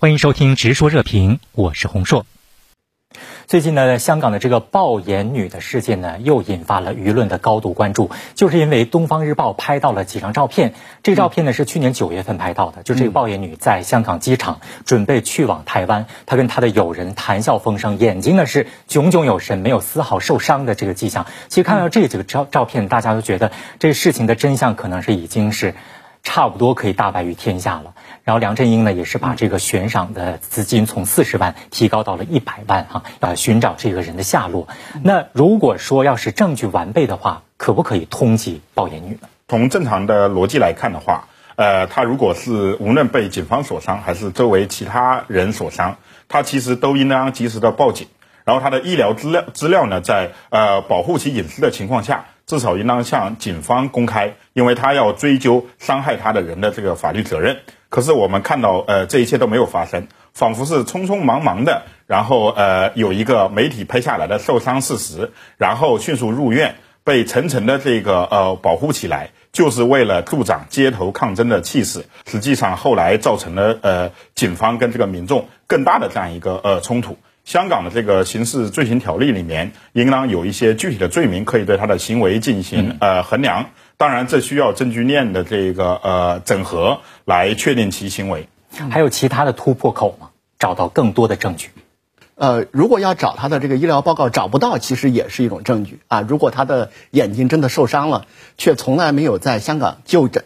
欢迎收听《直说热评》，我是洪硕。最近呢，香港的这个暴眼女的事件呢，又引发了舆论的高度关注。就是因为《东方日报》拍到了几张照片，这个照片呢是去年九月份拍到的，就这个暴眼女在香港机场准备去往台湾，她跟她的友人谈笑风生，眼睛呢是炯炯有神，没有丝毫受伤的这个迹象。其实看到这几个照照片，大家都觉得这事情的真相可能是已经是差不多可以大白于天下了。然后梁振英呢，也是把这个悬赏的资金从四十万提高到了一百万哈，要寻找这个人的下落。那如果说要是证据完备的话，可不可以通缉暴眼女呢？从正常的逻辑来看的话，呃，他如果是无论被警方所伤，还是周围其他人所伤，他其实都应当及时的报警。然后他的医疗资料资料呢，在呃保护其隐私的情况下，至少应当向警方公开，因为他要追究伤害他的人的这个法律责任。可是我们看到，呃，这一切都没有发生，仿佛是匆匆忙忙的，然后呃，有一个媒体拍下来的受伤事实，然后迅速入院，被层层的这个呃保护起来，就是为了助长街头抗争的气势。实际上后来造成了呃警方跟这个民众更大的这样一个呃冲突。香港的这个刑事罪行条例里面，应当有一些具体的罪名可以对他的行为进行呃衡量。当然，这需要证据链的这个呃整合来确定其行为。还有其他的突破口吗？找到更多的证据？呃，如果要找他的这个医疗报告找不到，其实也是一种证据啊。如果他的眼睛真的受伤了，却从来没有在香港就诊，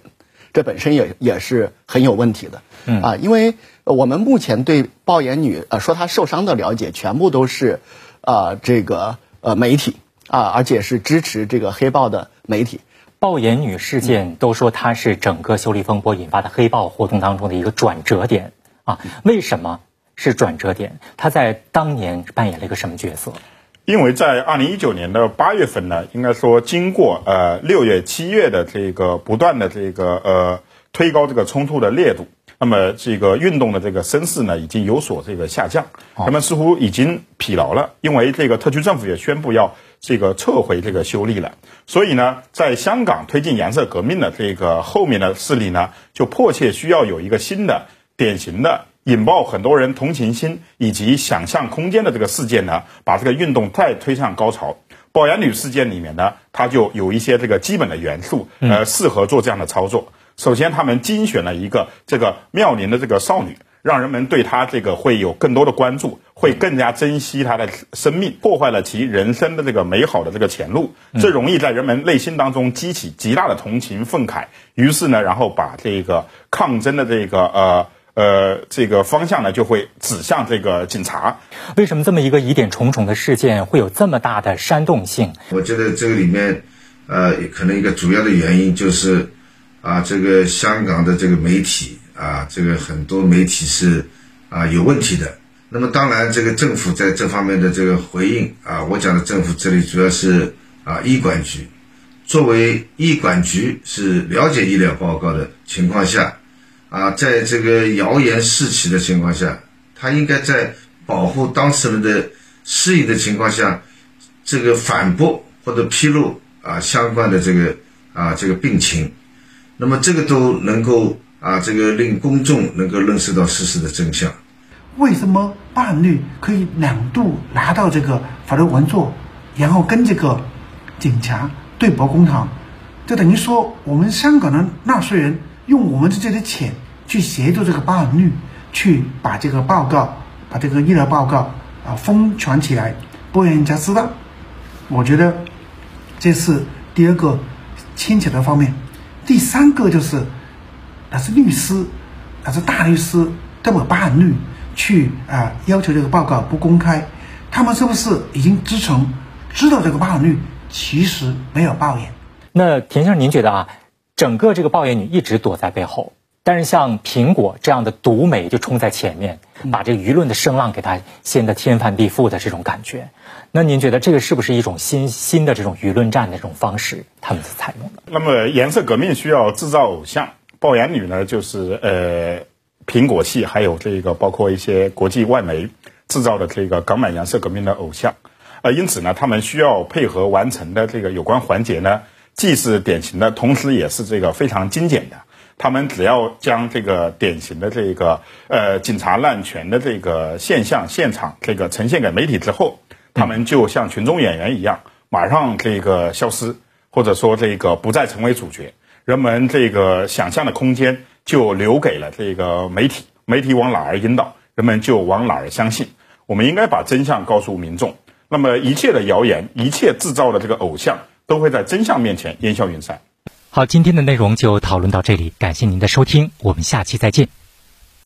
这本身也也是很有问题的。嗯啊，因为我们目前对爆眼女呃说她受伤的了解，全部都是啊这个呃媒体啊，而且是支持这个黑豹的媒体。爆眼女事件都说她是整个修例风波引发的黑豹活动当中的一个转折点啊？为什么是转折点？她在当年扮演了一个什么角色？因为在二零一九年的八月份呢，应该说经过呃六月、七月的这个不断的这个呃推高这个冲突的烈度，那么这个运动的这个声势呢已经有所这个下降，那么似乎已经疲劳了，因为这个特区政府也宣布要。这个撤回这个修例了，所以呢，在香港推进颜色革命的这个后面的势力呢，就迫切需要有一个新的、典型的、引爆很多人同情心以及想象空间的这个事件呢，把这个运动再推向高潮。保研女事件里面呢，它就有一些这个基本的元素，呃，适合做这样的操作。首先，他们精选了一个这个妙龄的这个少女。让人们对她这个会有更多的关注，会更加珍惜她的生命，破坏了其人生的这个美好的这个前路，这容易在人们内心当中激起极大的同情愤慨。于是呢，然后把这个抗争的这个呃呃这个方向呢，就会指向这个警察。为什么这么一个疑点重重的事件会有这么大的煽动性？我觉得这个里面，呃，可能一个主要的原因就是，啊，这个香港的这个媒体。啊，这个很多媒体是啊有问题的。那么当然，这个政府在这方面的这个回应啊，我讲的政府这里主要是啊医管局。作为医管局是了解医疗报告的情况下，啊，在这个谣言四起的情况下，他应该在保护当事人的适应的情况下，这个反驳或者披露啊相关的这个啊这个病情，那么这个都能够。啊，这个令公众能够认识到事实的真相。为什么伴侣可以两度拿到这个法律文作，然后跟这个警察对簿公堂？就等于说，我们香港的纳税人用我们的这些钱去协助这个伴侣去把这个报告、把这个医疗报告啊封传起来，不让人家知道。我觉得这是第二个牵扯的方面。第三个就是。那是律师，那是大律师，这么伴侣去啊要求这个报告不公开，他们是不是已经知成知道这个伴侣其实没有抱怨？那田先生，您觉得啊，整个这个抱怨女一直躲在背后，但是像苹果这样的独美就冲在前面，把这个舆论的声浪给它掀得天翻地覆的这种感觉，那您觉得这个是不是一种新新的这种舆论战的这种方式？他们是采用的？那么颜色革命需要制造偶像。爆眼女呢，就是呃，苹果系还有这个包括一些国际外媒制造的这个港版颜色革命的偶像，呃，因此呢，他们需要配合完成的这个有关环节呢，既是典型的，同时也是这个非常精简的。他们只要将这个典型的这个呃警察滥权的这个现象现场这个呈现给媒体之后，他们就像群众演员一样，马上这个消失，或者说这个不再成为主角，人们这个想象的空间就留给了这个媒体，媒体往哪儿引导，人们就往哪儿相信。我们应该把真相告诉民众。那么一切的谣言，一切制造的这个偶像，都会在真相面前烟消云散。好，今天的内容就讨论到这里，感谢您的收听，我们下期再见。